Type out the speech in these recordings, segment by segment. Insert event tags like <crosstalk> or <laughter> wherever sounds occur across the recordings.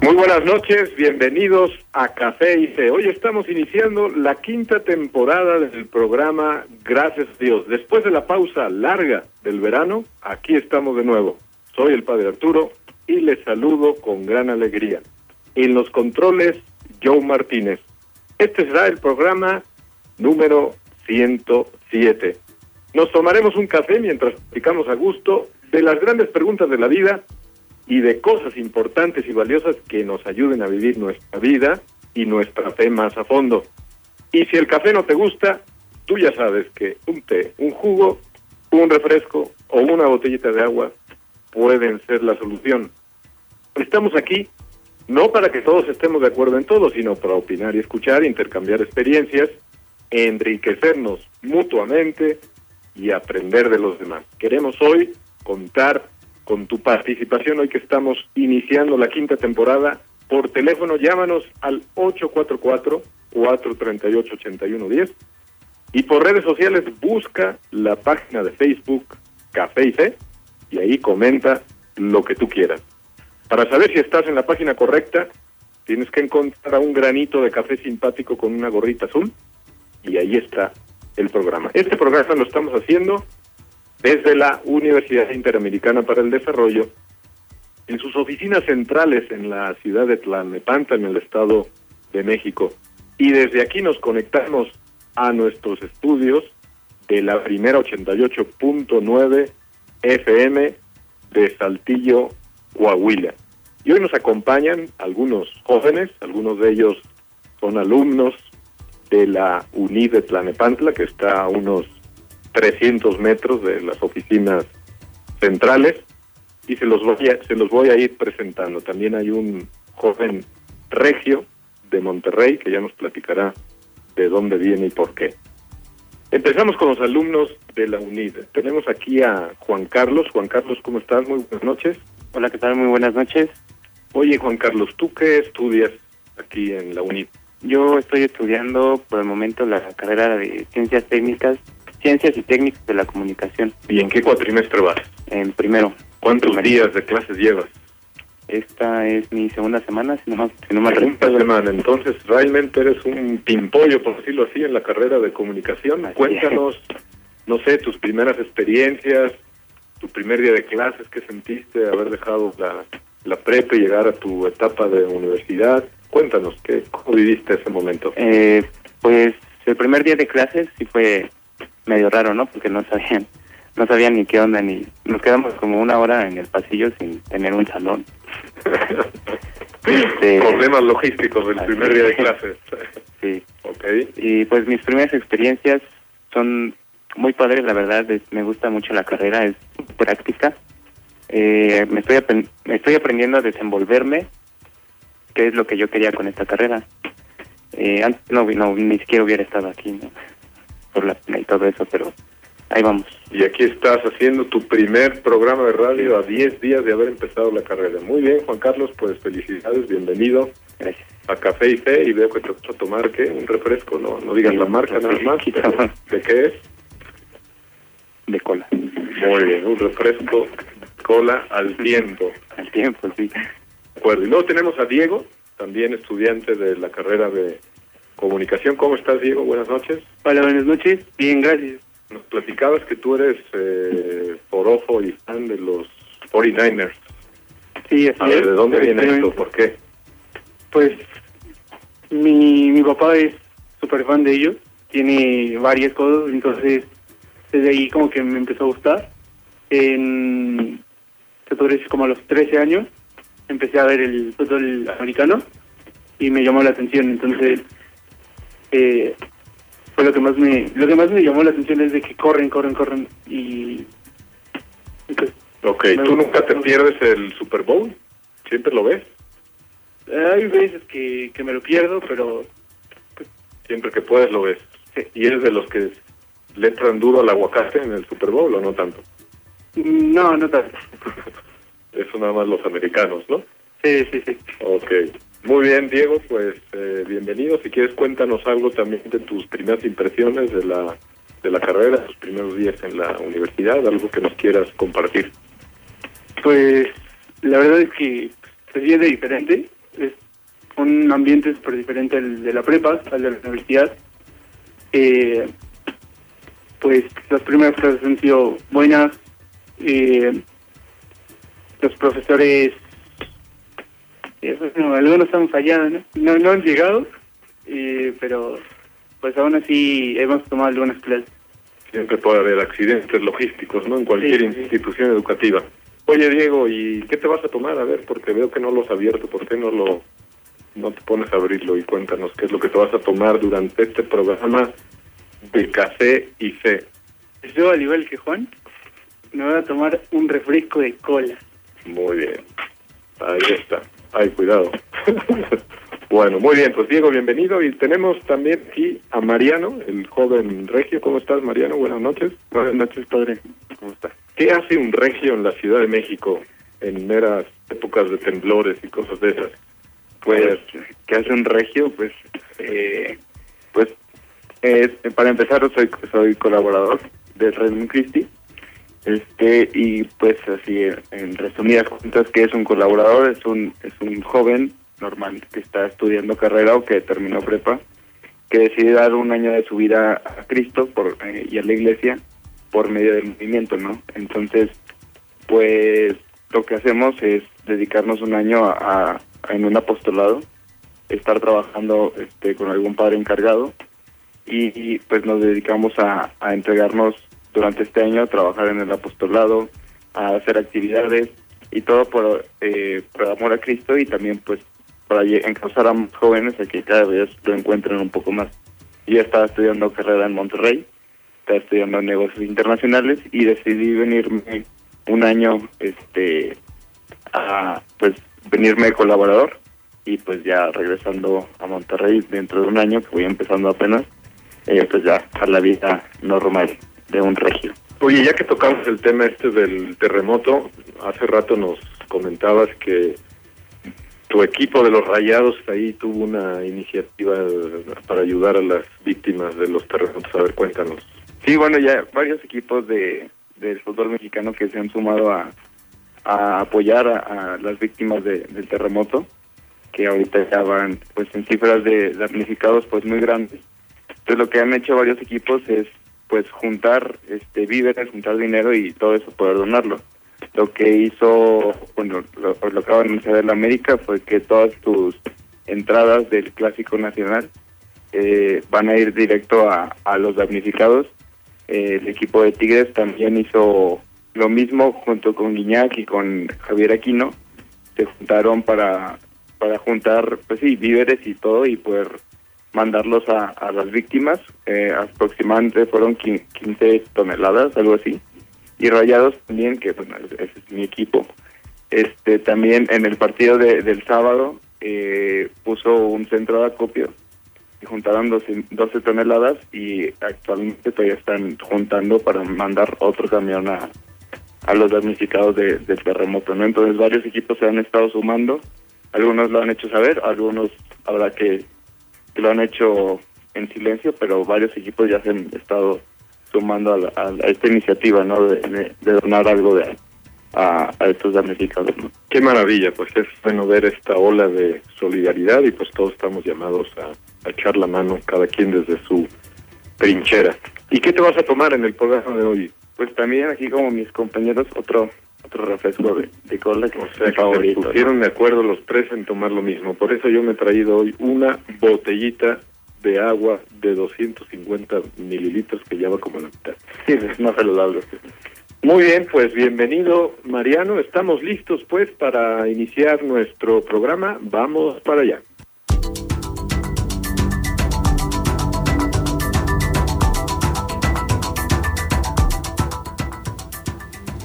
Muy buenas noches, bienvenidos a Café y Fe. Hoy estamos iniciando la quinta temporada del programa Gracias a Dios. Después de la pausa larga del verano, aquí estamos de nuevo. Soy el Padre Arturo y les saludo con gran alegría. En los controles, Joe Martínez. Este será el programa número 107. Nos tomaremos un café mientras platicamos a gusto de las grandes preguntas de la vida y de cosas importantes y valiosas que nos ayuden a vivir nuestra vida y nuestra fe más a fondo. Y si el café no te gusta, tú ya sabes que un té, un jugo, un refresco o una botellita de agua pueden ser la solución. Estamos aquí no para que todos estemos de acuerdo en todo, sino para opinar y escuchar, intercambiar experiencias, enriquecernos mutuamente y aprender de los demás. Queremos hoy contar con tu participación hoy que estamos iniciando la quinta temporada. Por teléfono llámanos al 844-438-8110 y por redes sociales busca la página de Facebook Café y Fe y ahí comenta lo que tú quieras. Para saber si estás en la página correcta, tienes que encontrar un granito de café simpático con una gorrita azul y ahí está el programa. Este programa lo estamos haciendo desde la Universidad Interamericana para el Desarrollo, en sus oficinas centrales en la ciudad de Tlalnepantla, en el Estado de México. Y desde aquí nos conectamos a nuestros estudios de la primera 88.9 FM de Saltillo, Coahuila. Y hoy nos acompañan algunos jóvenes, algunos de ellos son alumnos de la UNID de Tlanepantla, que está a unos 300 metros de las oficinas centrales y se los voy a, se los voy a ir presentando. También hay un joven regio de Monterrey que ya nos platicará de dónde viene y por qué. Empezamos con los alumnos de la UNID. Tenemos aquí a Juan Carlos. Juan Carlos, ¿cómo estás? Muy buenas noches. Hola, ¿qué tal? Muy buenas noches. Oye, Juan Carlos, ¿tú qué estudias aquí en la UNID? Yo estoy estudiando por el momento la carrera de Ciencias Técnicas Ciencias y Técnicas de la Comunicación. ¿Y en qué cuatrimestre vas? En primero. ¿Cuántos días de clases llevas? Esta es mi segunda semana, si no, más, si no Segunda semana, entonces realmente eres un pimpollo, por decirlo así, en la carrera de comunicación. Cuéntanos, no sé, tus primeras experiencias, tu primer día de clases, qué sentiste haber dejado la, la prepa y llegar a tu etapa de universidad. Cuéntanos, ¿qué, ¿cómo viviste ese momento? Eh, pues el primer día de clases sí fue medio raro, ¿no? Porque no sabían, no sabían ni qué onda, ni nos quedamos como una hora en el pasillo sin tener un salón. <laughs> este, Problemas logísticos del primer día de clases. <laughs> sí. Okay. Y pues mis primeras experiencias son muy padres, la verdad, me gusta mucho la carrera, es práctica. Eh, me estoy me estoy aprendiendo a desenvolverme, que es lo que yo quería con esta carrera. Eh, antes no, no, ni siquiera hubiera estado aquí, ¿no? Por la pena y todo eso, pero ahí vamos. Y aquí estás haciendo tu primer programa de radio a 10 días de haber empezado la carrera. Muy bien, Juan Carlos, pues felicidades, bienvenido. Gracias. A Café y Fe, y veo que te vas a tomar, ¿qué? Un refresco, no no digas la marca nada más. ¿De qué es? De cola. Muy bien, un refresco cola al tiempo. Al tiempo, sí. De acuerdo. Y luego tenemos a Diego, también estudiante de la carrera de Comunicación. ¿Cómo estás, Diego? Buenas noches. Hola, buenas noches. Bien, gracias. Nos platicabas que tú eres eh, forofo y fan de los 49ers. Sí, así ¿de dónde viene esto? ¿Por qué? Pues mi, mi papá es súper fan de ellos. Tiene varias cosas, entonces desde ahí como que me empezó a gustar. En, se podría decir como a los 13 años, empecé a ver el fútbol americano y me llamó la atención. Entonces eh, fue lo que más me lo que más me llamó la atención es de que corren, corren, corren y... Pues, ok, ¿tú nunca te pierdes el Super Bowl? ¿Siempre lo ves? Hay veces que, que me lo pierdo, pero... Siempre que puedes lo ves. ¿Y eres de los que le entran duro al aguacate en el Super Bowl o no tanto? No, no tanto. <laughs> Eso nada más los americanos, ¿no? Sí, sí, sí. Ok. Muy bien, Diego, pues eh, bienvenido. Si quieres, cuéntanos algo también de tus primeras impresiones de la, de la carrera, tus primeros días en la universidad, algo que nos quieras compartir. Pues la verdad es que se viene diferente. Es un ambiente súper diferente al de la prepa, al de la universidad. Eh, pues las primeras clases han sido buenas. Eh, los profesores, bueno, algunos han fallado, ¿no? No, no han llegado, eh, pero pues aún así hemos tomado algunas clases. Siempre puede haber accidentes logísticos, ¿no? En cualquier Sí, sí. institución educativa. Oye, Diego, ¿y qué te vas a tomar? A ver, porque veo que no lo has abierto. ¿Por qué no lo no te pones a abrirlo y cuéntanos qué es lo que te vas a tomar durante este programa de café y fe? Yo, al igual que Juan, me voy a tomar un refresco de cola. Muy bien. Ahí está. Ay, cuidado. <laughs> bueno, muy bien. Pues Diego, bienvenido. Y tenemos también aquí a Mariano, el joven regio. ¿Cómo estás, Mariano? Buenas noches. Buenas noches, padre. ¿Cómo está? ¿Qué hace un regio en la Ciudad de México en meras épocas de temblores y cosas de esas? Pues, ¿qué hace un regio? Pues, eh, pues, eh, para empezar, soy soy colaborador de Redmond Christie. Este, y pues así, en resumidas cuentas, ¿qué es un colaborador? Es un, es un joven normal que está estudiando carrera o que terminó prepa, que decide dar un año de su vida a Cristo por, eh, y a la iglesia por medio del movimiento, ¿no? Entonces, pues lo que hacemos es dedicarnos un año a, en un apostolado, estar trabajando este, con algún padre encargado y, pues nos dedicamos a entregarnos durante este año trabajar en el apostolado, a hacer actividades y todo por, eh, por amor a Cristo y también pues para encauzar a jóvenes a que cada vez lo encuentren un poco más. Yo estaba estudiando carrera en Monterrey, estaba estudiando negocios internacionales y decidí venirme un año este a pues venirme colaborador y pues ya regresando a Monterrey dentro de un año que voy empezando apenas eh, pues ya a la vida normal de un regio Oye, ya que tocamos el tema este del terremoto, hace rato nos comentabas que tu equipo de los Rayados ahí tuvo una iniciativa para ayudar a las víctimas de los terremotos. A ver, cuéntanos. sí bueno ya varios equipos de del fútbol mexicano que se han sumado a, a apoyar a, a las víctimas de- del terremoto que ahorita ya van pues en cifras de damnificados pues muy grandes entonces lo que han hecho varios equipos es pues juntar este víveres juntar dinero y todo eso poder donarlo. Lo que hizo bueno lo, lo que acaba de anunciar el América fue que todas tus entradas del clásico nacional eh, van a ir directo a, a los damnificados. Eh, el equipo de Tigres también hizo lo mismo junto con Guiñac y con Javier Aquino. Se juntaron para para juntar pues sí víveres y todo y poder mandarlos a, a las víctimas. Eh, aproximadamente fueron qui- 15 toneladas algo así. Y Rayados también que bueno ese es mi equipo. Este también en el partido de- del sábado eh, puso un centro de acopio y juntaron 12, 12 toneladas y actualmente todavía están juntando para mandar otro camión a, a los damnificados de- del terremoto, ¿no? Entonces varios equipos se han estado sumando, algunos lo han hecho saber, algunos habrá que, que lo han hecho en silencio, pero varios equipos ya se han estado sumando a, la- a esta iniciativa, ¿no? De, de- de donar algo de, a, a estos damnificados, ¿no? Qué maravilla, pues es bueno ver esta ola de solidaridad y pues todos estamos llamados a, a echar la mano, cada quien desde su trinchera. ¿Y qué te vas a tomar en el programa de hoy? Pues también aquí como mis compañeros otro otro refresco de, de cola que O es sea, que favorito. se ¿no? pusieron de acuerdo los tres en tomar lo mismo. Por eso yo me he traído hoy una botellita de agua de 250 mililitros que ya va como la mitad. Sí, es más saludable. Muy bien, pues bienvenido Mariano. Estamos listos pues para iniciar nuestro programa. Vamos para allá.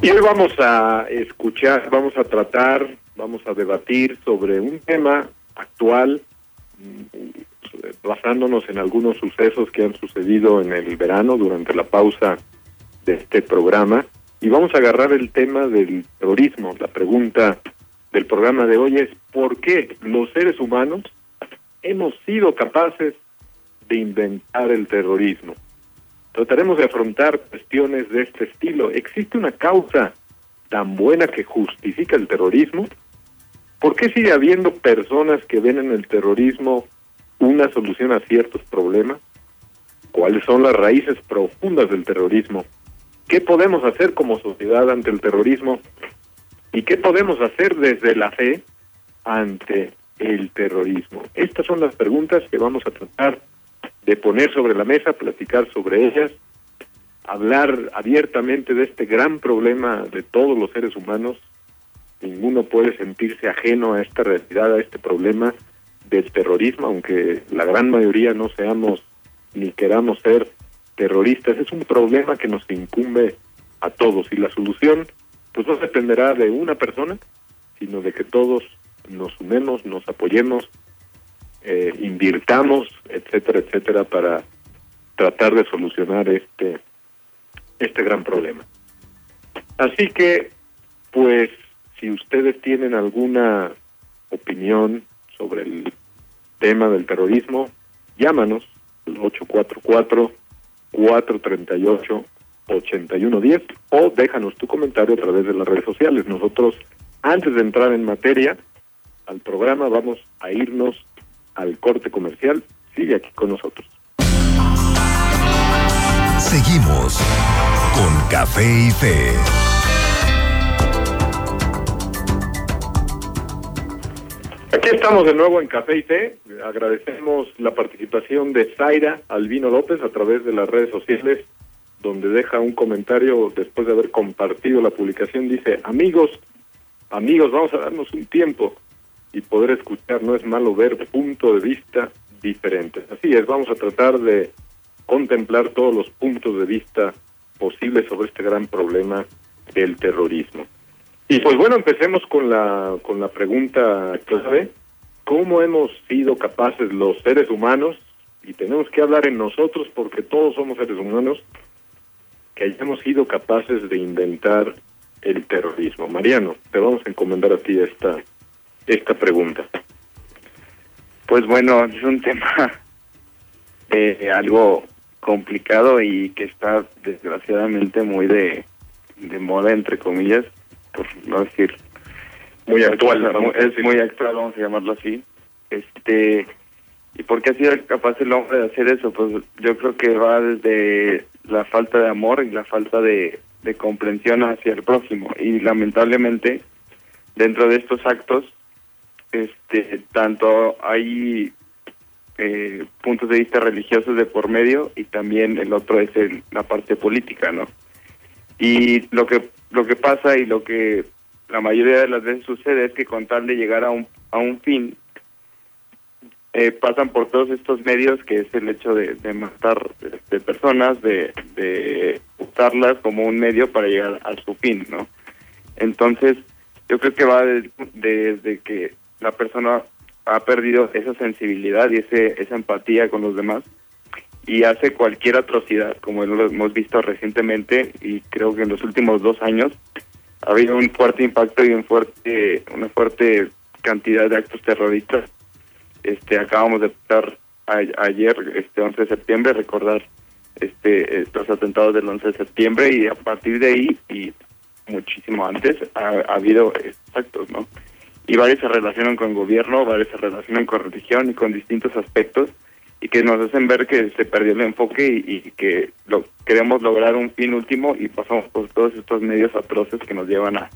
Y hoy vamos a escuchar, vamos a tratar, vamos a debatir sobre un tema actual, mm, basándonos en algunos sucesos que han sucedido en el verano durante la pausa de este programa y vamos a agarrar el tema del terrorismo. La pregunta del programa de hoy es ¿por qué los seres humanos hemos sido capaces de inventar el terrorismo? Trataremos de afrontar cuestiones de este estilo. ¿Existe una causa tan buena que justifica el terrorismo? ¿Por qué sigue habiendo personas que ven en el terrorismo una solución a ciertos problemas? ¿Cuáles son las raíces profundas del terrorismo? ¿Qué podemos hacer como sociedad ante el terrorismo? ¿Y qué podemos hacer desde la fe ante el terrorismo? Estas son las preguntas que vamos a tratar de poner sobre la mesa, platicar sobre ellas, hablar abiertamente de este gran problema de todos los seres humanos. Ninguno puede sentirse ajeno a esta realidad, a este problema del terrorismo, aunque la gran mayoría no seamos ni queramos ser terroristas. Es un problema que nos incumbe a todos y la solución pues no dependerá de una persona, sino de que todos nos sumemos, nos apoyemos, eh, invirtamos, etcétera, etcétera, para tratar de solucionar este, este gran problema. Así que, pues, si ustedes tienen alguna opinión sobre el tema del terrorismo, llámanos al 844 438 8110 o déjanos tu comentario a través de las redes sociales. Nosotros, antes de entrar en materia al programa, vamos a irnos al corte comercial. Sigue aquí con nosotros. Seguimos con Café y Fe. Aquí estamos de nuevo en Café y Fe. Agradecemos la participación de Zaira Albino López a través de las redes sociales donde deja un comentario después de haber compartido la publicación, dice, amigos, amigos, vamos a darnos un tiempo y poder escuchar, no es malo ver puntos de vista diferentes. Así es, vamos a tratar de contemplar todos los puntos de vista posibles sobre este gran problema del terrorismo. Y pues bueno, empecemos con la, con la pregunta clave, ¿cómo hemos sido capaces los seres humanos, y tenemos que hablar en nosotros porque todos somos seres humanos, que hayamos sido capaces de inventar el terrorismo. Mariano, te vamos a encomendar a ti esta, esta pregunta. Pues bueno, es un tema <laughs> eh, algo complicado y que está desgraciadamente muy de, de moda, entre comillas, por no decir muy actual. es muy actual, vamos a llamarlo así. Este ¿Y por qué ha sido capaz el hombre de hacer eso? Pues yo creo que va desde la falta de amor y la falta de, comprensión hacia el próximo. Y lamentablemente, dentro de estos actos, este tanto hay eh, puntos de vista religiosos de por medio y también el otro es el, la parte política, ¿no? Y lo que lo que pasa y lo que la mayoría de las veces sucede es que con tal de llegar a un a un fin eh, pasan por todos estos medios que es el hecho de, matar este, personas, de, de usarlas como un medio para llegar a su fin, ¿no? Entonces, yo creo que va desde que la persona ha perdido esa sensibilidad y ese, esa empatía con los demás y hace cualquier atrocidad, como lo hemos visto recientemente y creo que en los últimos dos años ha habido un fuerte impacto y un fuerte, una fuerte cantidad de actos terroristas. Este acabamos de estar ayer este 11 de septiembre recordar este los atentados del 11 de septiembre y a partir de ahí y muchísimo antes ha, habido actos no y varios se relacionan con gobierno varios se relacionan con religión y con distintos aspectos y que nos hacen ver que se perdió el enfoque y, que lo queremos lograr un fin último y pasamos por todos estos medios atroces que nos llevan a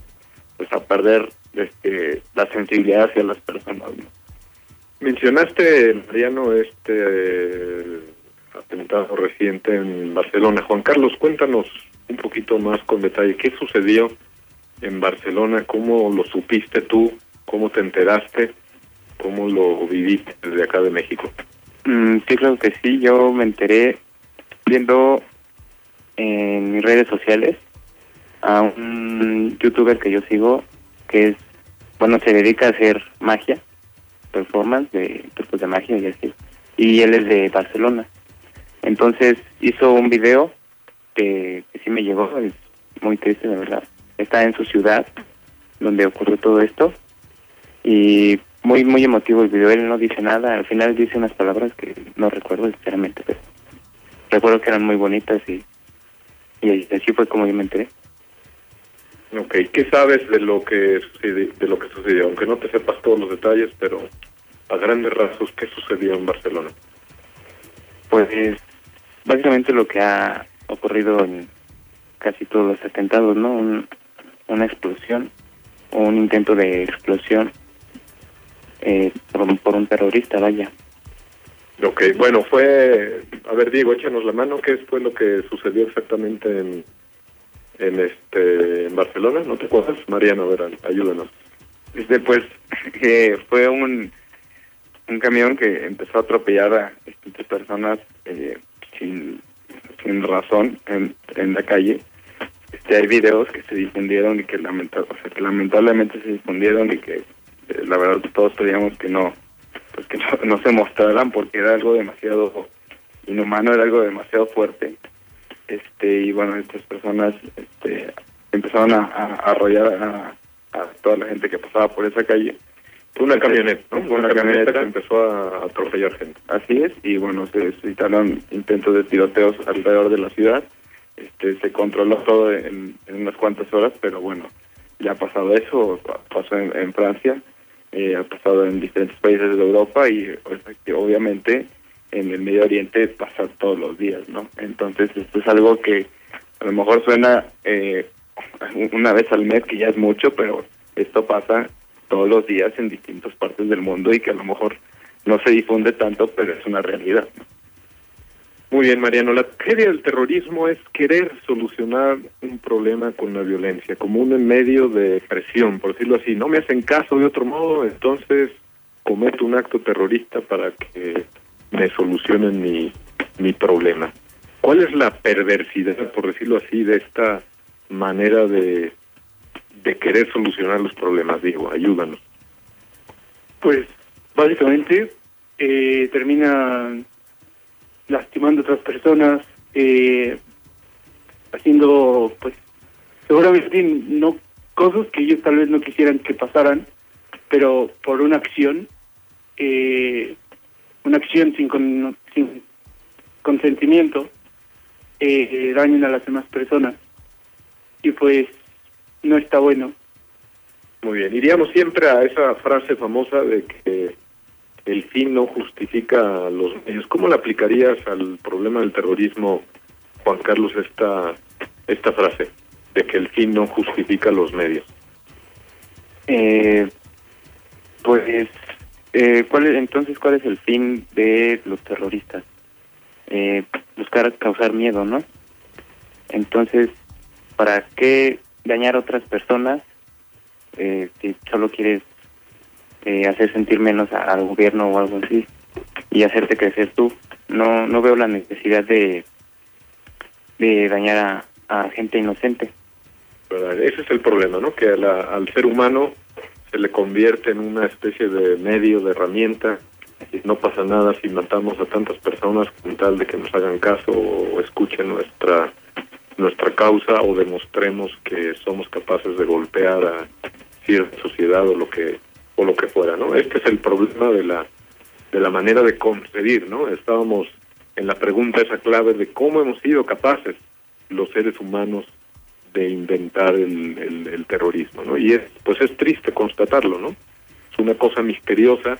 pues a perder este la sensibilidad hacia las personas ¿no? Mencionaste, Mariano, este atentado reciente en Barcelona. Juan Carlos, cuéntanos un poquito más con detalle qué sucedió en Barcelona, cómo lo supiste tú, cómo te enteraste, cómo lo viviste desde acá de México. Mm, sí, creo que sí. Yo me enteré viendo en mis redes sociales a un youtuber que yo sigo que es, bueno, se dedica a hacer magia performance de trucos de magia y así. y él es de Barcelona. Entonces hizo un video que, que sí me llegó, es muy triste, de verdad. Está en su ciudad, donde ocurrió todo esto, y muy muy emotivo el video. Él no dice nada, al final dice unas palabras que no recuerdo sinceramente, pero recuerdo que eran muy bonitas y, y así fue como yo me enteré. Ok, ¿qué sabes de lo que sucedió, de lo que sucedió? Aunque no te sepas todos los detalles, pero a grandes rasgos, ¿qué sucedió en Barcelona? Pues básicamente lo que ha ocurrido en casi todos los atentados, ¿no? Un- una explosión o un intento de explosión eh, por, un- por un terrorista, vaya. Ok, bueno, fue... A ver, Diego, échanos la mano. ¿Qué fue lo que sucedió exactamente en, en este en Barcelona? ¿No te acuerdas? Mariano, a ver, ayúdanos. Este, pues, que <laughs> fue un, un camión que empezó a atropellar a distintas personas eh, sin, sin razón en, en la calle. Este, hay videos que se difundieron y que, lamenta, o sea, que lamentablemente se difundieron y que eh, la verdad todos pedíamos que no pues que <laughs> no, no se mostraran porque era algo demasiado inhumano, era algo demasiado fuerte. Este y bueno, estas personas este, empezaron a, a arrollar a, a toda la gente que pasaba por esa calle. Fue una camioneta, ¿no? Fue una camioneta que empezó a atropellar gente. Así es, y bueno, se suscitaron intentos de tiroteos alrededor de la ciudad. Este, se controló todo en, en unas cuantas horas, pero bueno, ya ha pasado eso, pa- pasó en, en Francia, eh, ha pasado en diferentes países de Europa y obviamente en el Medio Oriente pasa todos los días, ¿no? Entonces esto es algo que a lo mejor suena eh, una vez al mes, que ya es mucho, pero esto pasa todos los días en distintas partes del mundo y que a lo mejor no se difunde tanto, pero es una realidad. ¿no? Muy bien, Mariano. La tragedia del terrorismo es querer solucionar un problema con la violencia, como un medio de presión, por decirlo así. No me hacen caso de otro modo, entonces cometo un acto terrorista para que me solucionen mi, mi problema. ¿Cuál es la perversidad, por decirlo así, de esta manera de, de querer solucionar los problemas? Digo, ayúdanos. Pues básicamente eh, termina lastimando a otras personas, eh, haciendo pues seguramente no cosas que ellos tal vez no quisieran que pasaran, pero por una acción, eh, una acción sin, con- sin consentimiento, eh, dañan a las demás personas. Y pues no está bueno. Muy bien, iríamos siempre a esa frase famosa de que el fin no justifica los medios. ¿Cómo le aplicarías al problema del terrorismo, Juan Carlos, esta, esta frase de que el fin no justifica los medios? Eh, pues, eh, ¿cuál es, entonces, ¿cuál es el fin de los terroristas? Eh, buscar causar miedo, ¿no? Entonces, ¿para qué dañar a otras personas eh, si solo quieres eh, hacer sentir menos a- al gobierno o algo así y hacerte crecer tú? No, no veo la necesidad de, de dañar a, a gente inocente. Ese es el problema, ¿no? Que la- al ser humano se le convierte en una especie de medio, de herramienta. No pasa nada si matamos a tantas personas con tal de que nos hagan caso o escuchen nuestra nuestra causa o demostremos que somos capaces de golpear a cierta sociedad o lo que o lo que fuera, ¿no? Este es el problema de la de la manera de concebir, ¿no? Estábamos en la pregunta esa clave de cómo hemos sido capaces los seres humanos de inventar el, el, el terrorismo, ¿no? Y es, pues es triste constatarlo, ¿no? Es una cosa misteriosa,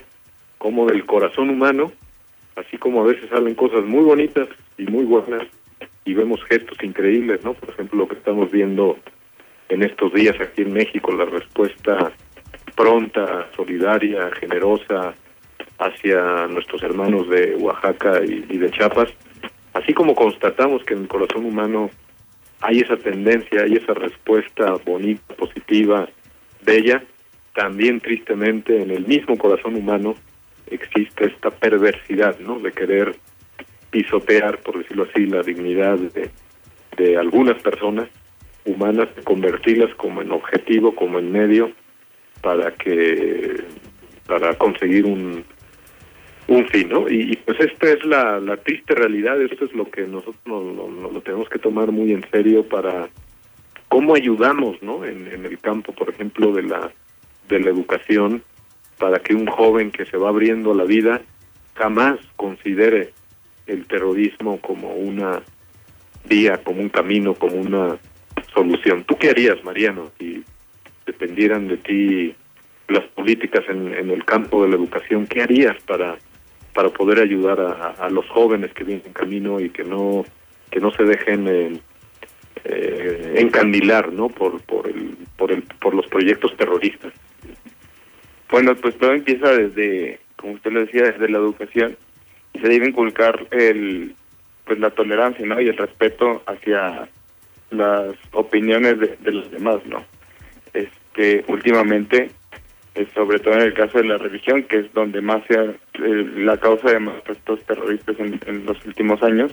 como del corazón humano, así como a veces salen cosas muy bonitas y muy buenas, y vemos gestos increíbles, ¿no? Por ejemplo, lo que estamos viendo en estos días aquí en México, la respuesta pronta, solidaria, generosa hacia nuestros hermanos de Oaxaca y, de Chiapas, así como constatamos que en el corazón humano hay esa tendencia, hay esa respuesta bonita, positiva, bella, también tristemente en el mismo corazón humano existe esta perversidad, ¿no? De querer pisotear, por decirlo así, la dignidad de, de algunas personas humanas, convertirlas como en objetivo, como en medio, para que para conseguir un un fin, ¿no? Y, pues esta es la, la, triste realidad, esto es lo que nosotros lo, tenemos que tomar muy en serio para cómo ayudamos, ¿no? En, el campo, por ejemplo, de la de la educación, para que un joven que se va abriendo la vida jamás considere el terrorismo como una vía, como un camino, como una solución. ¿Tú qué harías, Mariano, si dependieran de ti las políticas en, el campo de la educación? ¿Qué harías para para poder ayudar a, los jóvenes que vienen en camino y que no que no se dejen eh, eh, encandilar, ¿no? Por por el por el por los proyectos terroristas. Bueno, pues todo empieza desde, como usted lo decía, desde la educación y se debe inculcar el, pues la tolerancia, ¿no? Y el respeto hacia las opiniones de, los demás, ¿no? Este, últimamente, eh, sobre todo en el caso de la religión, que es donde más se ha, eh, la causa de más estos terroristas en, los últimos años,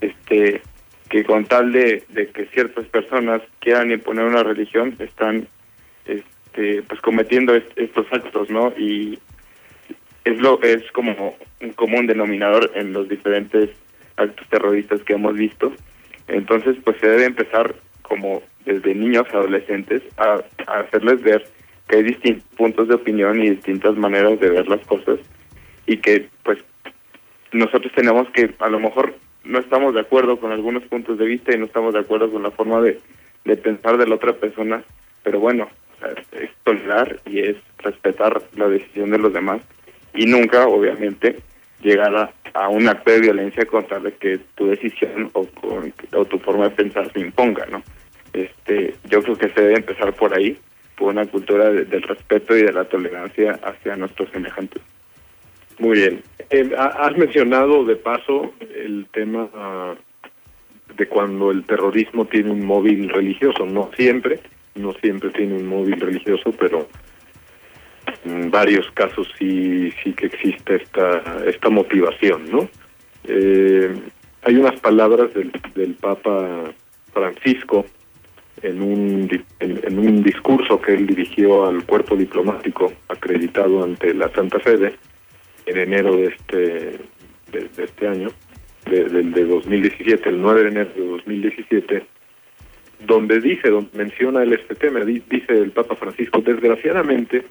este, que con tal de, de que ciertas personas quieran imponer una religión, están este, pues cometiendo estos actos, ¿no? Y es lo es como un común denominador en los diferentes actos terroristas que hemos visto. Entonces, pues se debe empezar como desde niños, adolescentes, a, hacerles ver que hay distintos puntos de opinión y distintas maneras de ver las cosas y que pues nosotros tenemos que a lo mejor no estamos de acuerdo con algunos puntos de vista y no estamos de acuerdo con la forma de, de pensar de la otra persona, pero bueno, es tolerar y es respetar la decisión de los demás y nunca, obviamente, llegar a, un acto de violencia contra de que tu decisión o, o tu forma de pensar se imponga, ¿no? Este, yo creo que se debe empezar por ahí, por una cultura del respeto y de la tolerancia hacia nuestros semejantes. Muy bien. Eh, has mencionado de paso el tema de cuando el terrorismo tiene un móvil religioso, no siempre, no siempre tiene un móvil religioso, pero en varios casos sí sí que existe esta esta motivación, ¿no? Eh, hay unas palabras del, del Papa Francisco en un en, un discurso que él dirigió al cuerpo diplomático acreditado ante la Santa Sede en enero de este de, este año de, de 2017 el 9 de enero de 2017 donde dice, donde menciona el este tema, dice el Papa Francisco, desgraciadamente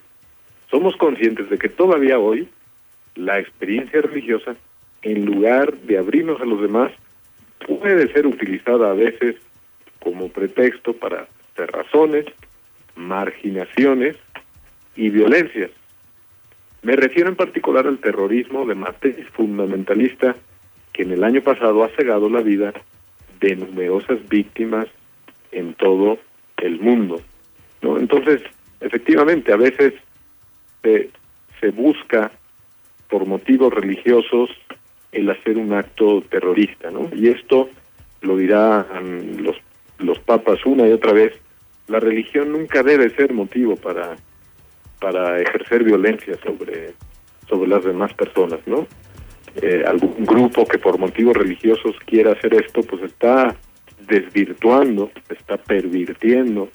somos conscientes de que todavía hoy la experiencia religiosa, en lugar de abrirnos a los demás, puede ser utilizada a veces como pretexto para razones, marginaciones y violencias. Me refiero en particular al terrorismo de matriz fundamentalista que en el año pasado ha cegado la vida de numerosas víctimas en todo el mundo. ¿no? Entonces, efectivamente, a veces se, se busca por motivos religiosos el hacer un acto terrorista, ¿no? Y esto lo dirán los, los papas una y otra vez, la religión nunca debe ser motivo para, para ejercer violencia sobre, sobre las demás personas, ¿no? Eh, algún grupo que por motivos religiosos quiera hacer esto, pues está desvirtuando, está pervirtiendo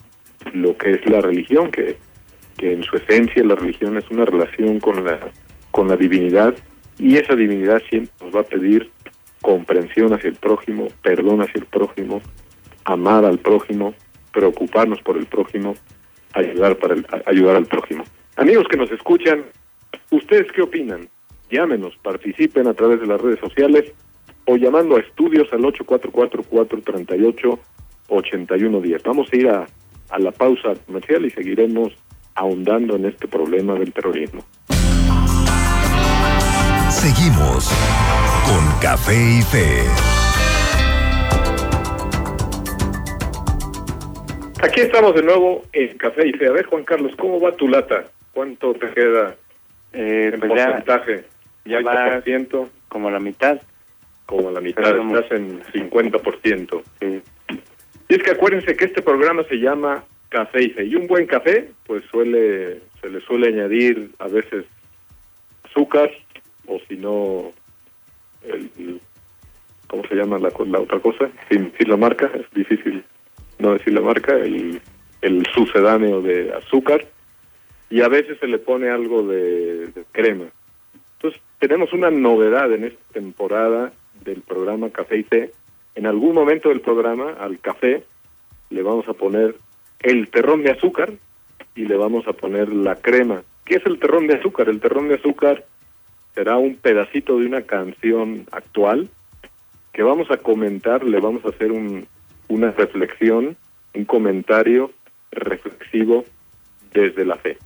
lo que es la religión, que, que en su esencia la religión es una relación con la, con la divinidad y esa divinidad siempre nos va a pedir comprensión hacia el prójimo, perdón hacia el prójimo, amar al prójimo, preocuparnos por el prójimo, ayudar para ayudar al prójimo. Amigos que nos escuchan, ¿ustedes qué opinan? Llámenos, participen a través de las redes sociales o llamando a estudios al 844-438-8110. Vamos a ir a, a la pausa comercial y seguiremos ahondando en este problema del terrorismo. Seguimos con Café y Fe. Aquí estamos de nuevo en Café y Fe. A ver, Juan Carlos, ¿cómo va tu lata? ¿Cuánto te queda eh, en pues porcentaje? Ya, ya como la mitad como la mitad, estás en 50%. Sí. Y es que acuérdense que este programa se llama Café y Fe. Y un buen café, pues suele, se le suele añadir a veces azúcar, o si no, el, ¿cómo se llama la, la otra cosa? Sin, sin la marca, es difícil no decir la marca, el, el sucedáneo de azúcar, y a veces se le pone algo de crema tenemos una novedad en esta temporada del programa Café y Té. En algún momento del programa, al café, le vamos a poner el terrón de azúcar y le vamos a poner la crema. ¿Qué es el terrón de azúcar? El terrón de azúcar será un pedacito de una canción actual que vamos a comentar, le vamos a hacer un, una reflexión, un comentario reflexivo desde la fe.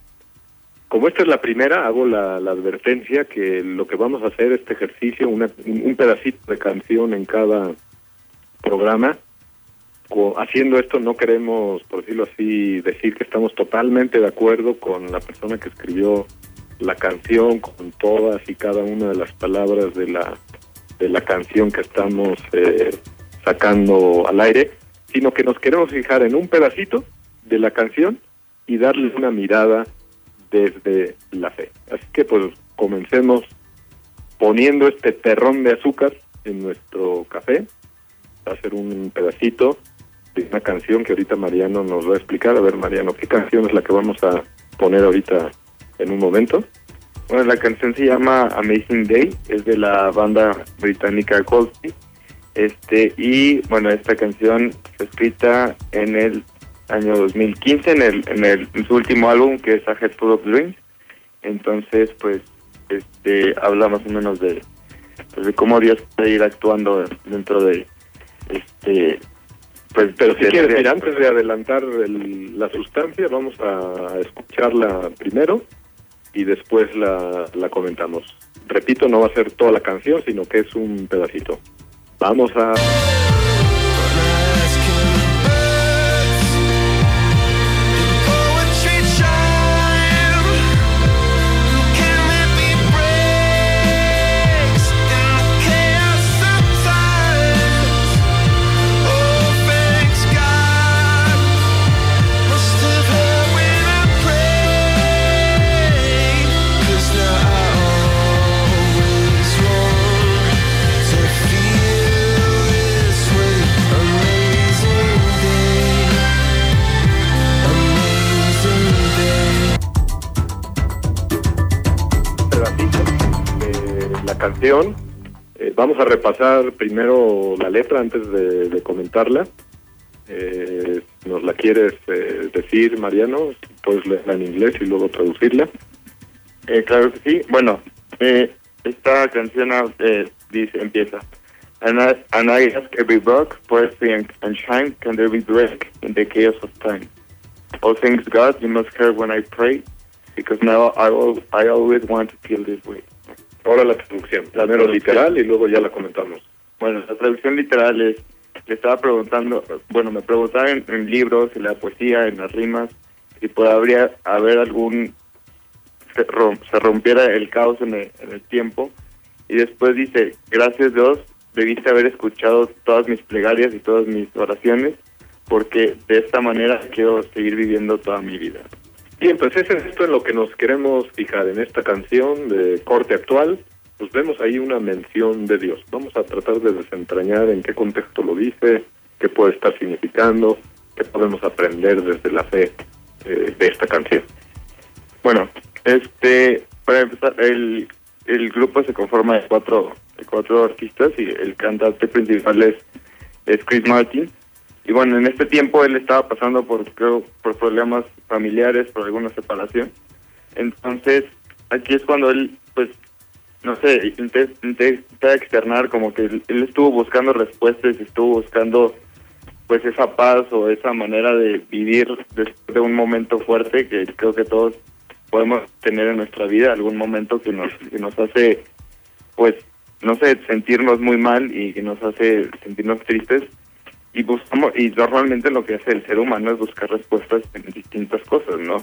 Como esta es la primera, hago la, advertencia que lo que vamos a hacer, este ejercicio, una, un pedacito de canción en cada programa, haciendo esto no queremos, por decirlo así, decir que estamos totalmente de acuerdo con la persona que escribió la canción, con todas y cada una de las palabras de la, de la canción que estamos eh, sacando al aire, sino que nos queremos fijar en un pedacito de la canción y darle una mirada desde la fe. Así que pues comencemos poniendo este terrón de azúcar en nuestro café, va a ser un pedacito de una canción que ahorita Mariano nos va a explicar. A ver, Mariano, ¿qué canción es la que vamos a poner ahorita en un momento? Bueno, la canción se llama Amazing Day, es de la banda británica Coldplay. Este, y bueno, esta canción fue escrita en el año 2015, en, el, en, el, su último álbum, que es A Head Full of Dreams. Entonces, pues, este, habla más o menos de, pues, de cómo Dios puede ir actuando dentro de este pues, pero si quieres, antes de adelantar la sustancia, vamos a escucharla primero y después la, la comentamos. Repito, no va a ser toda la canción, sino que es un pedacito. Vamos a... canción. Eh, vamos a repasar primero la letra antes de, comentarla. Eh, ¿Nos la quieres eh, decir, Mariano? Puedes leerla en inglés y luego traducirla. Claro que sí. Bueno, esta canción dice, empieza. And I, and I ask every rock, poetry and, shine, can there be break in the chaos of time? All things God, you must hear when I pray, because now I, I always want to feel this way. Ahora la traducción, primero literal y luego ya la comentamos. Bueno, la traducción literal es, le estaba preguntando, bueno, me preguntaba en, libros, en la poesía, en las rimas, si podría haber algún, se, rompiera el caos en el, en el tiempo. Y después dice, gracias Dios, debiste haber escuchado todas mis plegarias y todas mis oraciones, porque de esta manera quiero seguir viviendo toda mi vida. Bien, pues es esto en lo que nos queremos fijar en esta canción de corte actual. Pues vemos ahí una mención de Dios. Vamos a tratar de desentrañar en qué contexto lo dice, qué puede estar significando, qué podemos aprender desde la fe eh, de esta canción. Bueno, este, para empezar, el, el grupo se conforma de cuatro, de cuatro artistas y el cantante principal es, es Chris Martin y bueno, en este tiempo él estaba pasando por, creo, por problemas familiares, por alguna separación. Entonces, aquí es cuando él, pues, no sé, intenta externar como que él, estuvo buscando respuestas, estuvo buscando pues esa paz o esa manera de vivir después de un momento fuerte que creo que todos podemos tener en nuestra vida, algún momento que nos, que nos hace, pues, no sé, sentirnos muy mal y que nos hace sentirnos tristes y buscamos y normalmente lo que hace el ser humano es buscar respuestas en distintas cosas no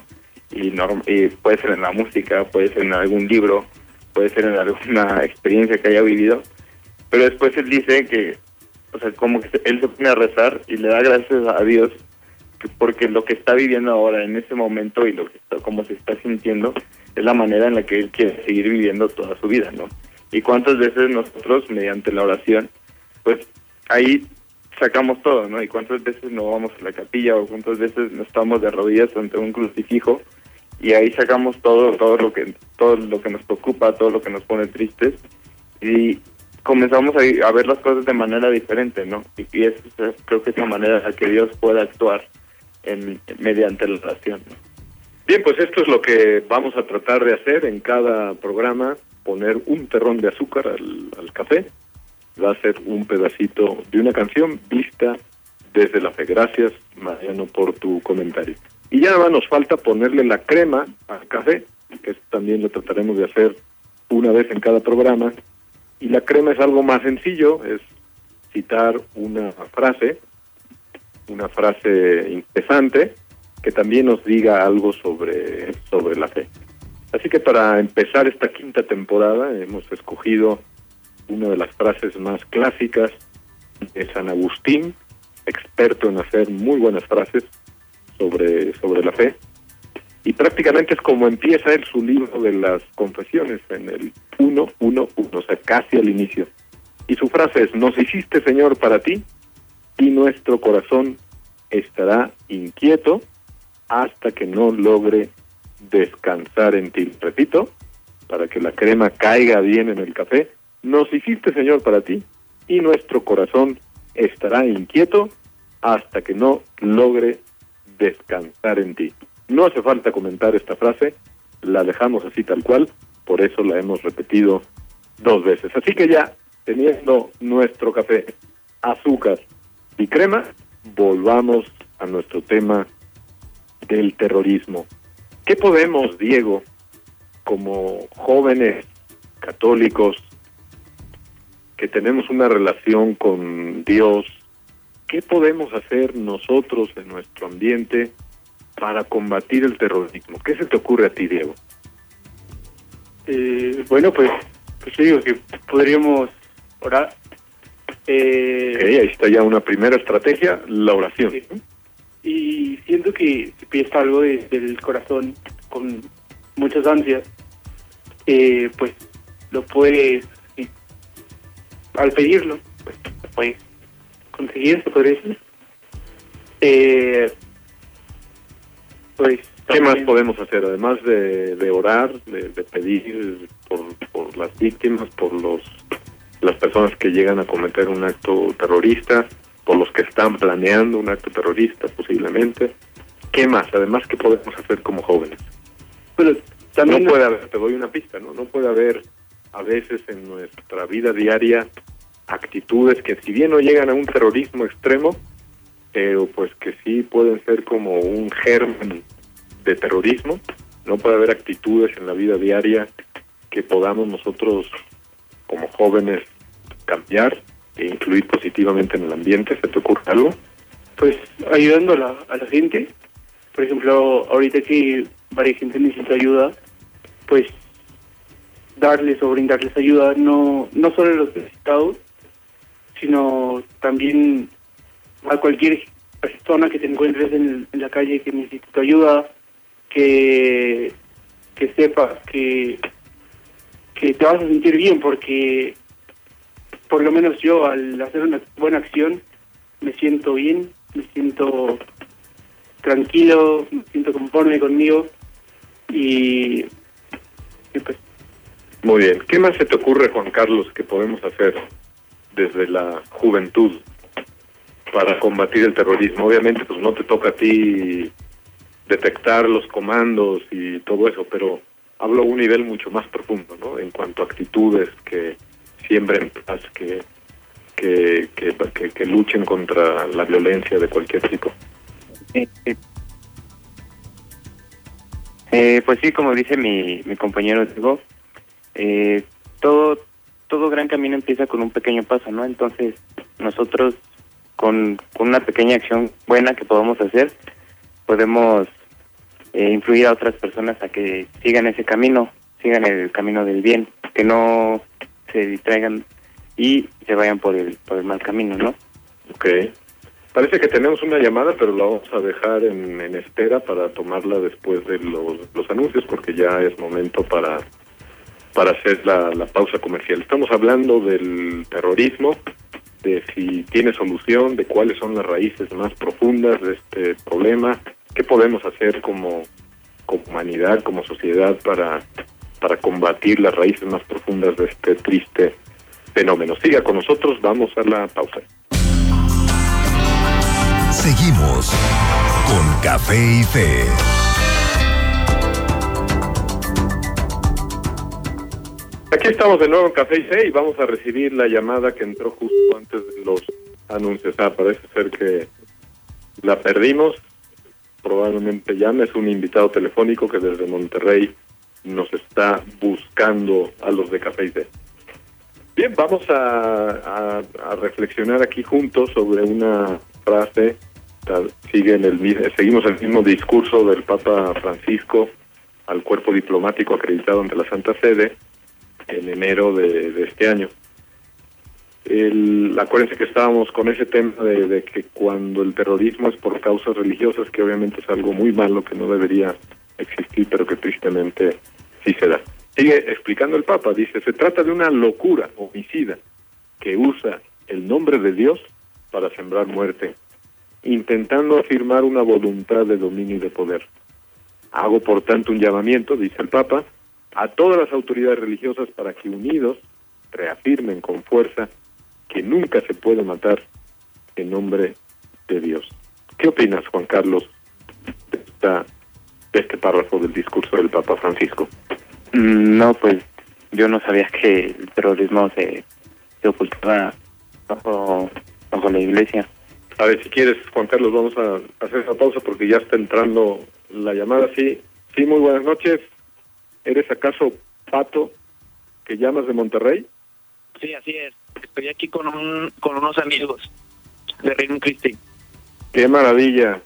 y, y puede ser en la música puede ser en algún libro puede ser en alguna <laughs> experiencia que haya vivido pero después él dice que o sea como que él se pone a rezar y le da gracias a Dios porque lo que está viviendo ahora en ese momento y lo que está, como se está sintiendo es la manera en la que él quiere seguir viviendo toda su vida no y cuántas veces nosotros mediante la oración pues ahí sacamos todo, ¿no? Y cuántas veces no vamos a la capilla o cuántas veces no estamos de rodillas ante un crucifijo y ahí sacamos todo todo lo que todo lo que nos preocupa, todo lo que nos pone tristes y comenzamos a, ver las cosas de manera diferente, ¿no? Y, y es, creo que es la manera en la que Dios puede actuar en, mediante la oración. ¿no? Bien, pues esto es lo que vamos a tratar de hacer en cada programa, poner un terrón de azúcar al, al café, va a ser un pedacito de una canción vista desde la fe. Gracias, Mariano, por tu comentario. Y ya nos falta ponerle la crema al café, que también lo trataremos de hacer una vez en cada programa. Y la crema es algo más sencillo, es citar una frase, una frase interesante, que también nos diga algo sobre, sobre la fe. Así que para empezar esta quinta temporada hemos escogido una de las frases más clásicas de San Agustín, experto en hacer muy buenas frases sobre, sobre la fe. Y prácticamente es como empieza él su libro de las confesiones, en el 111, o sea, casi al inicio. Y su frase es, nos hiciste Señor para ti, y nuestro corazón estará inquieto hasta que no logre descansar en ti. Repito, para que la crema caiga bien en el café, nos hiciste Señor para ti y nuestro corazón estará inquieto hasta que no logre descansar en ti. No hace falta comentar esta frase, la dejamos así tal cual, por eso la hemos repetido dos veces. Así que ya, teniendo nuestro café, azúcar y crema, volvamos a nuestro tema del terrorismo. ¿Qué podemos, Diego, como jóvenes católicos que tenemos una relación con Dios, qué podemos hacer nosotros en nuestro ambiente para combatir el terrorismo? ¿Qué se te ocurre a ti, Diego? Eh, bueno, pues, pues yo digo que podríamos orar. Eh, ahí está ya una primera estrategia, la oración. Sí. Y siento que pides algo desde el corazón con muchas ansias, eh, pues lo puedes, al pedirlo, pues puedes conseguir, se podría decir. Eh, pues ¿Qué más podemos hacer? Además de, de orar, de, de pedir por, por las víctimas, por los las personas que llegan a cometer un acto terrorista, por los que están planeando un acto terrorista posiblemente. ¿Qué más? Además, ¿qué podemos hacer como jóvenes? Bueno, también no puede haber, te doy una pista, ¿no? No puede haber a veces en nuestra vida diaria actitudes que si bien no llegan a un terrorismo extremo, pero pues que sí pueden ser como un germen de terrorismo. No puede haber actitudes en la vida diaria que podamos nosotros como jóvenes cambiar e influir positivamente en el ambiente. ¿Se te ocurre algo? pues ayudando a la, a la gente. Por ejemplo, ahorita que varias gente necesita ayuda, pues darles o brindarles ayuda, no, no solo a los necesitados, sino también a cualquier persona que te encuentres en, la calle que necesite tu ayuda, que, que sepas que, que te vas a sentir bien, porque por lo menos yo al hacer una buena acción me siento bien, me siento tranquilo, me siento conforme conmigo y, y pues Muy bien. ¿Qué más se te ocurre, Juan Carlos, que podemos hacer desde la juventud para combatir el terrorismo? Obviamente, pues no te toca a ti detectar los comandos y todo eso, pero hablo a un nivel mucho más profundo, ¿no? En cuanto a actitudes que siembren paz, que, que, que, luchen contra la violencia de cualquier tipo. Eh, pues sí, como dice mi, mi compañero Diego, eh, todo, todo gran camino empieza con un pequeño paso, ¿no? Entonces, nosotros con, con una pequeña acción buena que podamos hacer, podemos eh, influir a otras personas a que sigan ese camino, sigan el camino del bien, que no se distraigan y se vayan por el, por el mal camino, ¿no? Ok. Parece que tenemos una llamada, pero la vamos a dejar en, en espera para tomarla después de los, los anuncios, porque ya es momento para, para hacer la, la pausa comercial. Estamos hablando del terrorismo, de si tiene solución, de cuáles son las raíces más profundas de este problema, qué podemos hacer como, como humanidad, como sociedad, para, para combatir las raíces más profundas de este triste fenómeno. Siga con nosotros, vamos a la pausa. Seguimos con Café y Fe. Aquí estamos de nuevo en Café Fe y vamos a recibir la llamada que entró justo antes de los anuncios. Ah, parece ser que la perdimos. Probablemente llame, es un invitado telefónico que desde Monterrey nos está buscando a los de Café Fe. Bien, vamos a, a, reflexionar aquí juntos sobre una frase. Sigue en el, seguimos el mismo discurso del Papa Francisco al cuerpo diplomático acreditado ante la Santa Sede en enero de, este año. El, acuérdense que estábamos con ese tema de, que cuando el terrorismo es por causas religiosas, que obviamente es algo muy malo que no debería existir, pero que tristemente sí se da. Sigue explicando el Papa, dice, se trata de una locura homicida que usa el nombre de Dios para sembrar muerte, intentando afirmar una voluntad de dominio y de poder. Hago por tanto un llamamiento, dice el Papa, a todas las autoridades religiosas para que unidos reafirmen con fuerza que nunca se puede matar en nombre de Dios. ¿Qué opinas, Juan Carlos, de, esta, de este párrafo del discurso del Papa Francisco? Mm, no, pues yo no sabía que el terrorismo se, se ocultaba bajo, bajo la iglesia. A ver, si quieres, Juan Carlos, vamos a hacer esa pausa porque ya está entrando la llamada. Sí, sí, muy buenas noches. ¿Eres acaso Pato que llamas de Monterrey? Sí, así es. Estoy aquí con, un, con unos amigos de Reino Christi. Qué maravilla.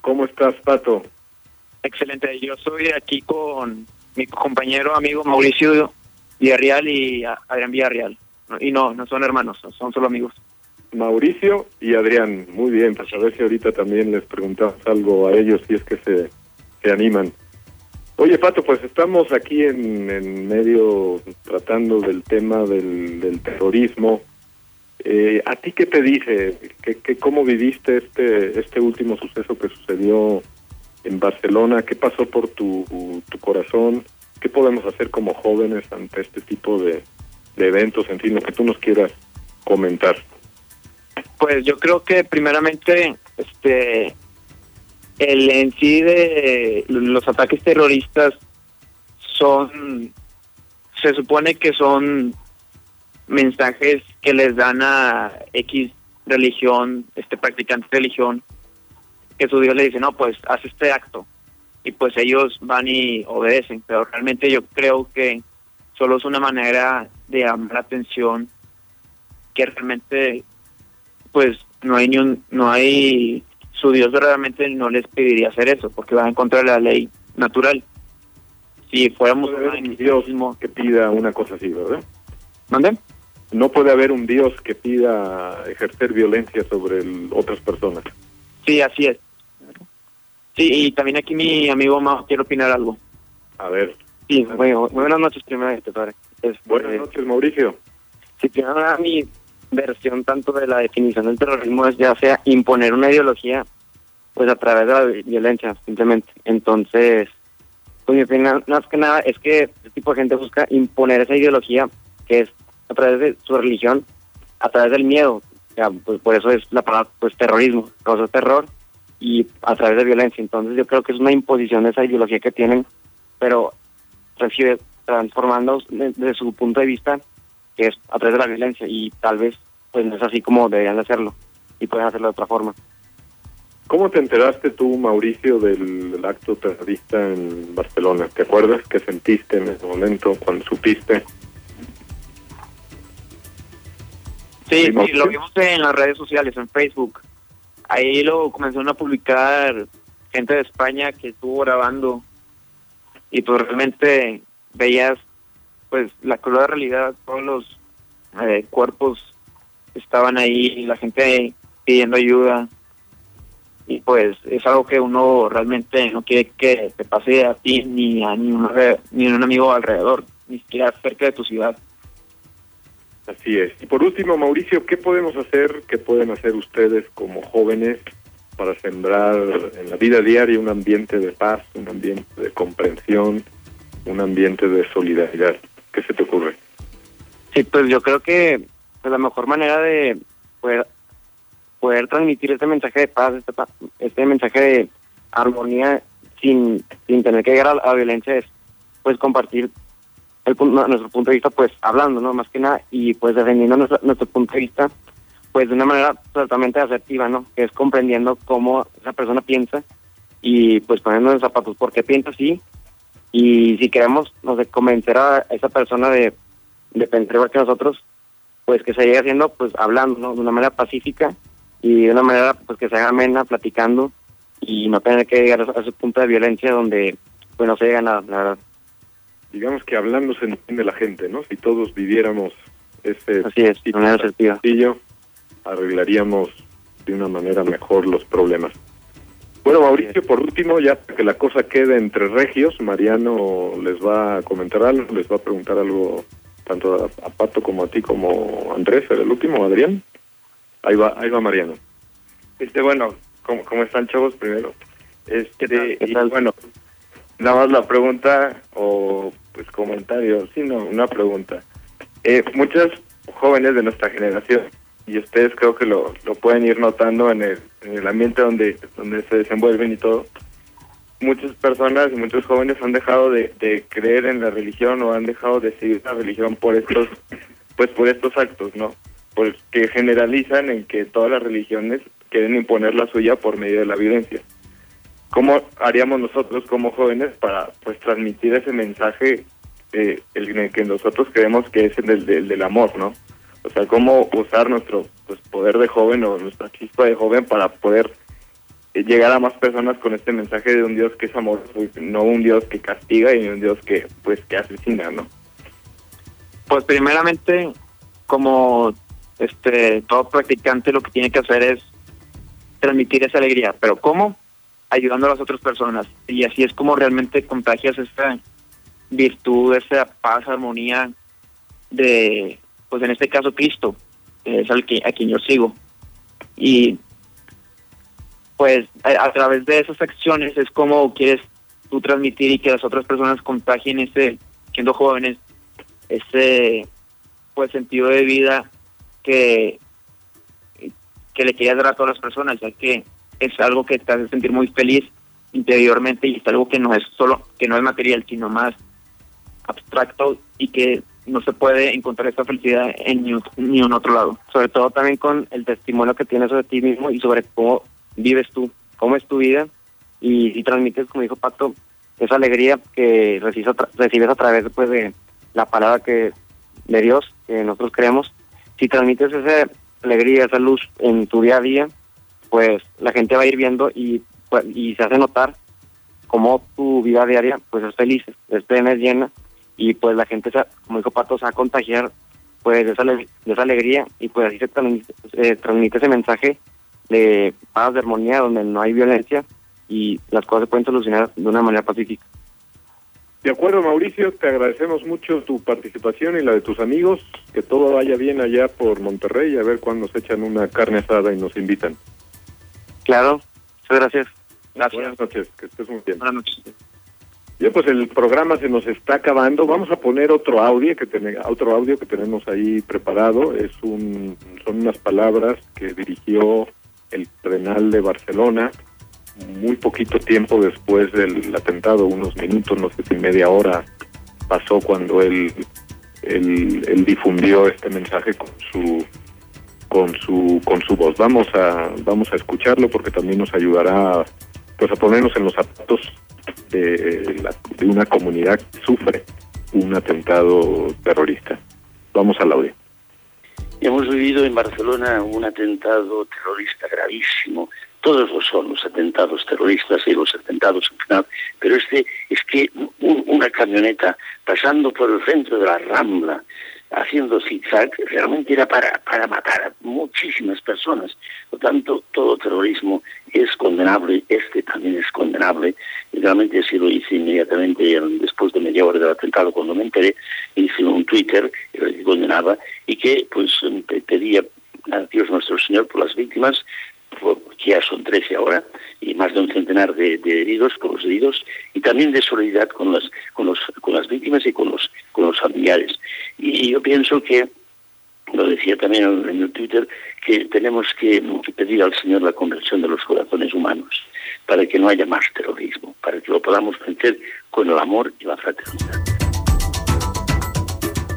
¿Cómo estás, Pato? Excelente. Yo estoy aquí con mi compañero amigo Mauricio Villarreal y Adrián Villarreal. Y no, no son hermanos, son solo amigos. Mauricio y Adrián, muy bien, pues a ver si ahorita también les preguntamos algo a ellos si es que se, se animan. Oye, Pato, pues estamos aquí en, medio tratando del tema del, terrorismo. Eh, ¿A ti qué te dice? ¿Qué, cómo viviste este, este último suceso que sucedió en Barcelona? ¿Qué pasó por tu, tu corazón? ¿Qué podemos hacer como jóvenes ante este tipo de, de eventos? En fin, lo que tú nos quieras comentar. Pues yo creo que primeramente este el en sí de los ataques terroristas son, se supone que son mensajes que les dan a X religión, este practicante religión, que su Dios le dice, no, pues haz este acto. Y pues ellos van y obedecen, pero realmente yo creo que solo es una manera de llamar la atención que realmente pues no hay ni un, no hay su Dios realmente no les pediría hacer eso, porque va en contra de la ley natural. Si fuéramos un Dios que pida una cosa así, ¿verdad? ¿Mande? No puede haber un Dios que pida ejercer violencia sobre otras personas. Sí, así es. Sí, y también aquí mi amigo Mao quiere opinar algo. A ver. Sí, bueno, buenas noches primero. Este, buenas noches, Mauricio. Sí, primero mi versión tanto de la definición del terrorismo es ya sea imponer una ideología pues a través de la violencia simplemente. Entonces pues mi opinión más que nada es que este tipo de gente busca imponer esa ideología que es a través de su religión a través del miedo. Ya, pues por eso es la palabra pues terrorismo causa terror y a través de violencia. Entonces yo creo que es una imposición de esa ideología que tienen pero recibe transformando desde su punto de vista que es a través de la violencia y tal vez pues no es así como deberían de hacerlo y pueden hacerlo de otra forma. ¿Cómo te enteraste tú, Mauricio, del, acto terrorista en Barcelona? ¿Te acuerdas qué sentiste en ese momento cuando supiste? Sí, sí, lo vimos en las redes sociales, en Facebook. Ahí lo comenzaron a publicar gente de España que estuvo grabando y pues realmente veías pues la cruda realidad, todos los eh, cuerpos estaban ahí, la gente pidiendo ayuda y pues es algo que uno realmente no quiere que te pase a ti ni a ni, ni un amigo alrededor, ni siquiera cerca de tu ciudad. Así es. Y por último, Mauricio, ¿qué podemos hacer, qué pueden hacer ustedes como jóvenes para sembrar en la vida diaria un ambiente de paz, un ambiente de comprensión, un ambiente de solidaridad? ¿Qué se te ocurre? Sí, pues yo creo que pues, la mejor manera de poder, poder transmitir este mensaje de paz, este, este mensaje de armonía sin, sin tener que llegar a la, violencia es pues compartir el, nuestro punto de vista pues hablando, ¿no? Más que nada y pues defendiendo nuestro, nuestro punto de vista pues de una manera totalmente asertiva, ¿no? Que es comprendiendo cómo esa persona piensa y pues poniendo en zapatos por qué piensa así y si queremos, no sé, convencer a esa persona de, de pensar igual que nosotros, pues que se llegue haciendo, pues hablando, ¿no? De una manera pacífica y de una manera, pues que se haga amena, platicando y no tener que llegar a ese punto de violencia donde, pues no se llega a nada, la verdad. Digamos que hablando se entiende la gente, ¿no? Si todos viviéramos ese Así es, de manera sencillo, arreglaríamos de una manera mejor los problemas. Bueno, Mauricio, por último, ya que la cosa quede entre regios, Mariano les va a comentar algo, les va a preguntar algo tanto a, a Pato como a ti como a Andrés, era el último, Adrián. Ahí va, ahí va Mariano. Este, bueno, ¿cómo, cómo están, chavos? Primero. Este, ¿Qué y tal? bueno, nada más la pregunta o pues comentario, sí, no, una pregunta. Eh, muchos jóvenes de nuestra generación, y ustedes creo que lo, lo pueden ir notando en el, en el ambiente donde, donde se desenvuelven y todo, muchas personas y muchos jóvenes han dejado de, creer en la religión o han dejado de seguir la religión por estos, pues por estos actos, ¿no? Porque generalizan en que todas las religiones quieren imponer la suya por medio de la violencia. ¿Cómo haríamos nosotros como jóvenes para pues transmitir ese mensaje eh, el, que nosotros creemos que es el del, del amor, ¿no? O sea, cómo usar nuestro pues, poder de joven o nuestra chispa de joven para poder eh, llegar a más personas con este mensaje de un Dios que es amor, no un Dios que castiga y un Dios que pues que asesina, ¿no? Pues primeramente, como este todo practicante lo que tiene que hacer es transmitir esa alegría, pero ¿cómo? Ayudando a las otras personas. Y así es como realmente contagias esta virtud, esa paz, armonía de, pues en este caso Cristo, es al que, a quien yo sigo. Y pues a, a través de esas acciones es como quieres tú transmitir y que las otras personas contagien ese, siendo jóvenes, ese pues sentido de vida que, que le querías dar a todas las personas, ya que es algo que te hace sentir muy feliz interiormente y es algo que no es solo, que no es material, sino más abstracto y que no se puede encontrar esta felicidad en ni, ni otro lado. Sobre todo también con el testimonio que tienes sobre ti mismo y sobre cómo vives tú, cómo es tu vida y si transmites, como dijo Pato, esa alegría que recibes a, recibes a través pues, de la palabra que de Dios que nosotros creemos, si transmites esa alegría, esa luz en tu día a día, pues la gente va a ir viendo y, pues, y se hace notar cómo tu vida diaria pues es feliz, es plena, es llena y pues la gente, se- como dijo Pato, se va a contagiar pues de esa, de esa alegría y pues así se transmite, se transmite ese mensaje de paz, de armonía, donde no hay violencia y las cosas se pueden solucionar de una manera pacífica. De acuerdo, Mauricio, te agradecemos mucho tu participación y la de tus amigos. Que todo vaya bien allá por Monterrey, a ver cuándo nos echan una carne asada y nos invitan. Claro, muchas gracias. Gracias. Buenas noches, que estés muy bien. Buenas noches. Bien, pues el programa se nos está acabando. Vamos a poner otro audio que ten- otro audio que tenemos ahí preparado. Es un son unas palabras que dirigió el Cardenal de Barcelona muy poquito tiempo después del atentado, unos minutos, no sé si media hora pasó cuando él él, él difundió este mensaje con su con su con su voz. Vamos a vamos a escucharlo porque también nos ayudará pues a ponernos en los zapatos de, la- de una comunidad que sufre un atentado terrorista. Vamos al audio. Hemos vivido en Barcelona un atentado terrorista gravísimo. Todos lo son los atentados terroristas y los atentados en final, pero este es que un- una camioneta pasando por el centro de la Rambla, haciendo zigzag, realmente era para, para matar a muchísimas personas. Por tanto, todo terrorismo es condenable, este también es condenable. Realmente así lo hice inmediatamente eh, después de media hora del atentado, cuando me enteré, hice un Twitter que condenaba y que pues pe- pedía a Dios nuestro Señor por las víctimas, porque ya son 13 ahora, y más de un centenar de, heridos, con los heridos, y también de solidaridad con las, con los, con las víctimas y con los, con los familiares. Y yo pienso que, lo decía también en el Twitter, que tenemos que pedir al Señor la conversión de los corazones humanos, para que no haya más terrorismo, para que lo podamos vencer con el amor y la fraternidad.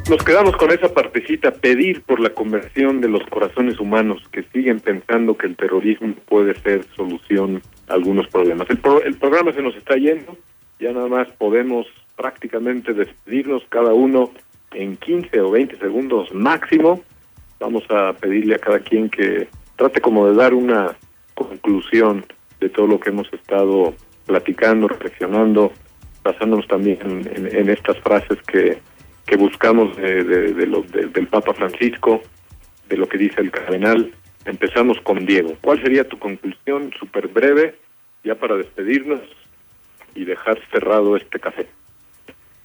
Nos quedamos con esa partecita, pedir por la conversión de los corazones humanos que siguen pensando que el terrorismo puede ser solución a algunos problemas. El, el programa se nos está yendo, ya nada más podemos prácticamente despedirnos cada uno en 15 o 20 segundos máximo. Vamos a pedirle a cada quien que trate como de dar una conclusión de todo lo que hemos estado platicando, reflexionando, basándonos también en estas frases que que buscamos de, de, lo, del Papa Francisco, de lo que dice el cardenal. Empezamos con Diego. ¿Cuál sería tu conclusión súper breve, ya para despedirnos y dejar cerrado este café?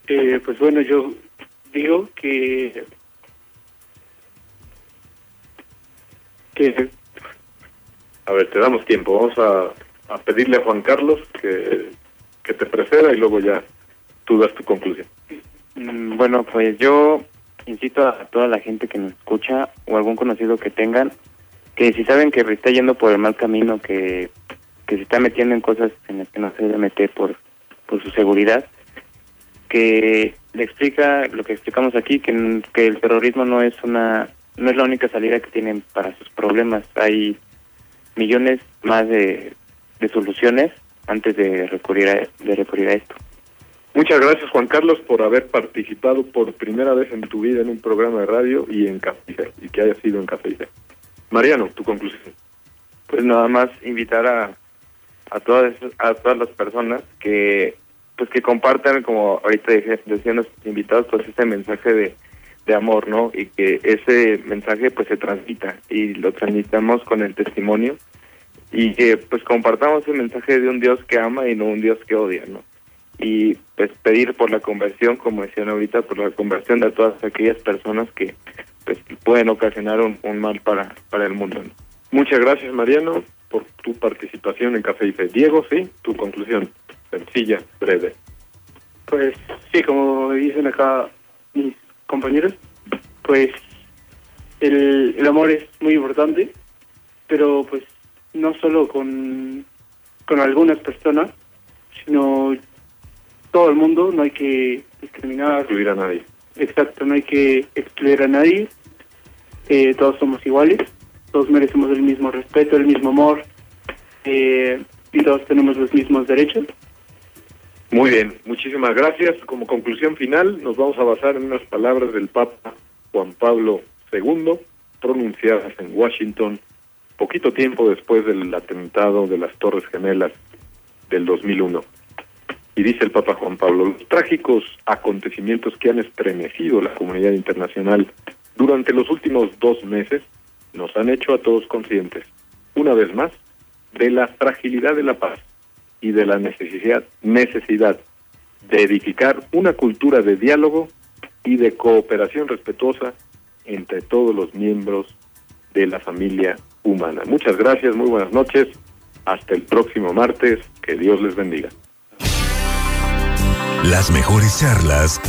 Eh, pues bueno, yo digo que que a ver, te damos tiempo. Vamos a, a pedirle a Juan Carlos que, que te preceda y luego ya tú das tu conclusión. Mm, bueno, pues yo incito a toda la gente que nos escucha o algún conocido que tengan que si saben que está yendo por el mal camino, que, que se está metiendo en cosas en las que no se debe meter por, por su seguridad, que le explica lo que explicamos aquí, que, que el terrorismo no es una no es la única salida que tienen para sus problemas. Hay millones más de, de soluciones antes de recurrir a, de recurrir a esto. Muchas gracias Juan Carlos por haber participado por primera vez en tu vida en un programa de radio y en Café y que haya sido en Café Mariano, tu conclusión. Pues nada más invitar a, a todas a todas las personas que pues que compartan como ahorita decían los invitados pues este mensaje de, de amor, ¿no? Y que ese mensaje pues se transmita y lo transmitamos con el testimonio y que pues compartamos el mensaje de un Dios que ama y no un Dios que odia, ¿no? y pues pedir por la conversión, como decían ahorita, por la conversión de todas aquellas personas que pues pueden ocasionar un, mal para, para el mundo. Muchas gracias Mariano por tu participación en Café y Fe. Diego, sí, tu conclusión, sencilla, breve. Pues sí, como dicen acá mis compañeros, pues el, el amor es muy importante, pero pues no solo con, con algunas personas, sino todo el mundo, no hay que discriminar. Excluir a nadie. Exacto, no hay que excluir a nadie. Eh, todos somos iguales, todos merecemos el mismo respeto, el mismo amor eh, y todos tenemos los mismos derechos. Muy bien, muchísimas gracias. Como conclusión final, nos vamos a basar en unas palabras del Papa Juan Pablo II, pronunciadas en Washington poquito tiempo después del atentado de las Torres Gemelas del 2001. Y dice el Papa Juan Pablo, los trágicos acontecimientos que han estremecido la comunidad internacional durante los últimos dos meses nos han hecho a todos conscientes, una vez más, de la fragilidad de la paz y de la necesidad, necesidad de edificar una cultura de diálogo y de cooperación respetuosa entre todos los miembros de la familia humana. Muchas gracias, muy buenas noches, hasta el próximo martes, que Dios les bendiga. Las mejores charlas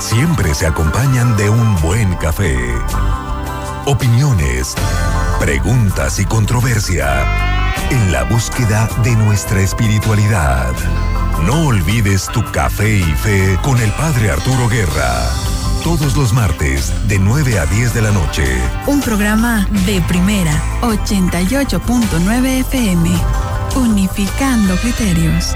siempre se acompañan de un buen café. Opiniones, preguntas y controversia en la búsqueda de nuestra espiritualidad. No olvides tu café y fe con el Padre Arturo Guerra. Todos los martes de 9 a 10 de la noche. Un programa de primera 88.9 FM. Unificando criterios.